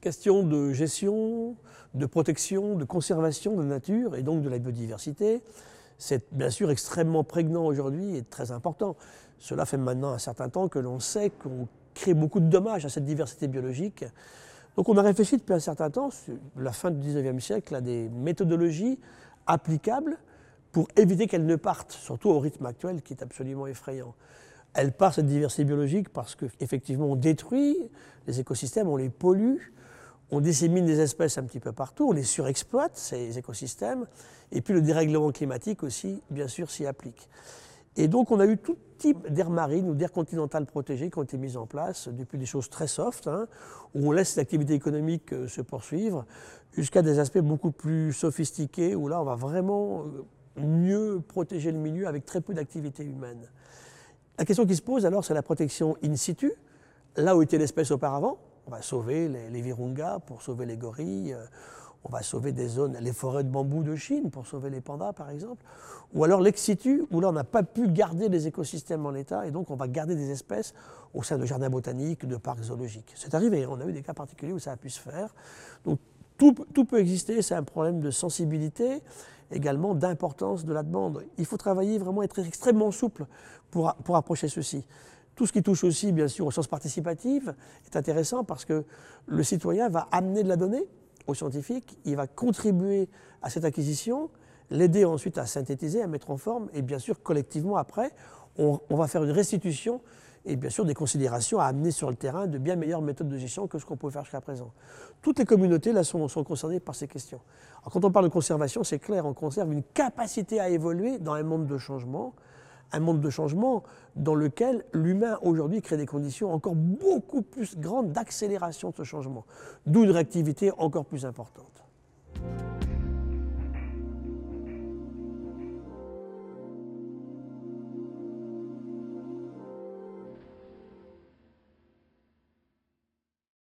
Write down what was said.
question de gestion, de protection, de conservation de la nature et donc de la biodiversité. C'est bien sûr extrêmement prégnant aujourd'hui et très important. Cela fait maintenant un certain temps que l'on sait qu'on crée beaucoup de dommages à cette diversité biologique. Donc on a réfléchi depuis un certain temps, la fin du 19e siècle, à des méthodologies applicables pour éviter qu'elles ne partent, surtout au rythme actuel qui est absolument effrayant. Elle part, cette diversité biologique, parce qu'effectivement on détruit les écosystèmes, on les pollue, on dissémine des espèces un petit peu partout, on les surexploite, ces écosystèmes, et puis le dérèglement climatique aussi, bien sûr, s'y applique. Et donc on a eu tout type d'aires marines ou d'aires continentales protégées qui ont été mises en place, depuis des choses très soft, hein, où on laisse l'activité économique euh, se poursuivre, jusqu'à des aspects beaucoup plus sophistiqués, où là on va vraiment euh, mieux protéger le milieu avec très peu d'activité humaine. La question qui se pose alors, c'est la protection in situ, là où était l'espèce auparavant. On va sauver les, virungas pour sauver les gorilles, euh, on va sauver des zones, les forêts de bambou de Chine pour sauver les pandas par exemple, ou alors l'ex situ, où là on n'a pas pu garder les écosystèmes en état, et donc on va garder des espèces au sein de jardins botaniques, de parcs zoologiques. C'est arrivé, on a eu des cas particuliers où ça a pu se faire. Donc tout, peut exister, c'est un problème de sensibilité, également d'importance de la demande. Il faut travailler vraiment, être extrêmement souple pour, pour approcher ceci. Tout ce qui touche aussi, bien sûr, aux sciences participatives est intéressant parce que le citoyen va amener de la donnée, au scientifique, il va contribuer à cette acquisition, l'aider ensuite à synthétiser, à mettre en forme, et bien sûr, collectivement, après, on, va faire une restitution et bien sûr des considérations à amener sur le terrain de bien meilleures méthodes de gestion que ce qu'on pouvait faire jusqu'à présent. Toutes les communautés là sont, sont, concernées par ces questions. Alors, quand on parle de conservation, c'est clair, on conserve une capacité à évoluer dans un monde de changement, un monde de changement dans lequel l'humain aujourd'hui crée des conditions encore beaucoup plus grandes d'accélération de ce changement, d'où une réactivité encore plus importante.